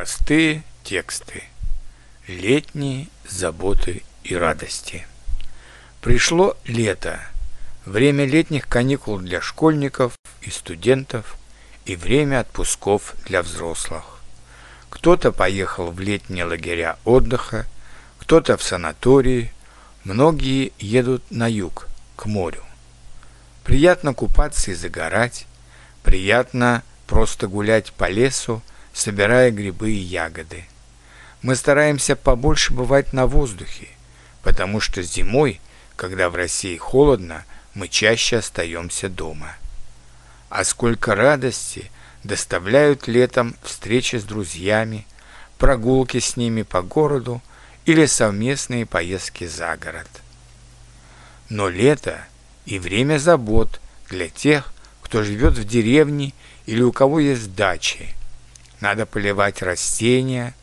Простые тексты. Летние заботы и радости. Пришло лето. Время летних каникул для школьников и студентов и время отпусков для взрослых. Кто-то поехал в летние лагеря отдыха, кто-то в санатории, многие едут на юг, к морю. Приятно купаться и загорать, приятно просто гулять по лесу, собирая грибы и ягоды. Мы стараемся побольше бывать на воздухе, потому что зимой, когда в России холодно, мы чаще остаемся дома. А сколько радости доставляют летом встречи с друзьями, прогулки с ними по городу или совместные поездки за город. Но лето и время забот для тех, кто живет в деревне или у кого есть дачи. Надо поливать растения,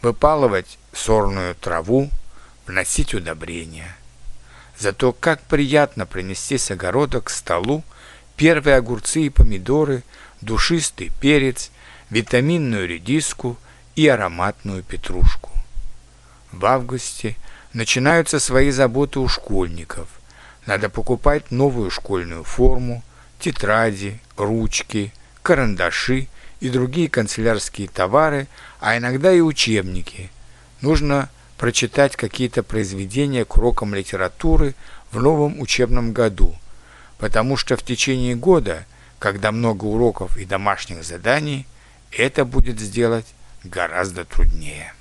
выпалывать сорную траву, вносить удобрения. Зато как приятно принести с огорода к столу первые огурцы и помидоры, душистый перец, витаминную редиску и ароматную петрушку. В августе начинаются свои заботы у школьников. Надо покупать новую школьную форму, тетради, ручки, карандаши и другие канцелярские товары, а иногда и учебники. Нужно прочитать какие-то произведения к урокам литературы в новом учебном году, потому что в течение года, когда много уроков и домашних заданий, это будет сделать гораздо труднее.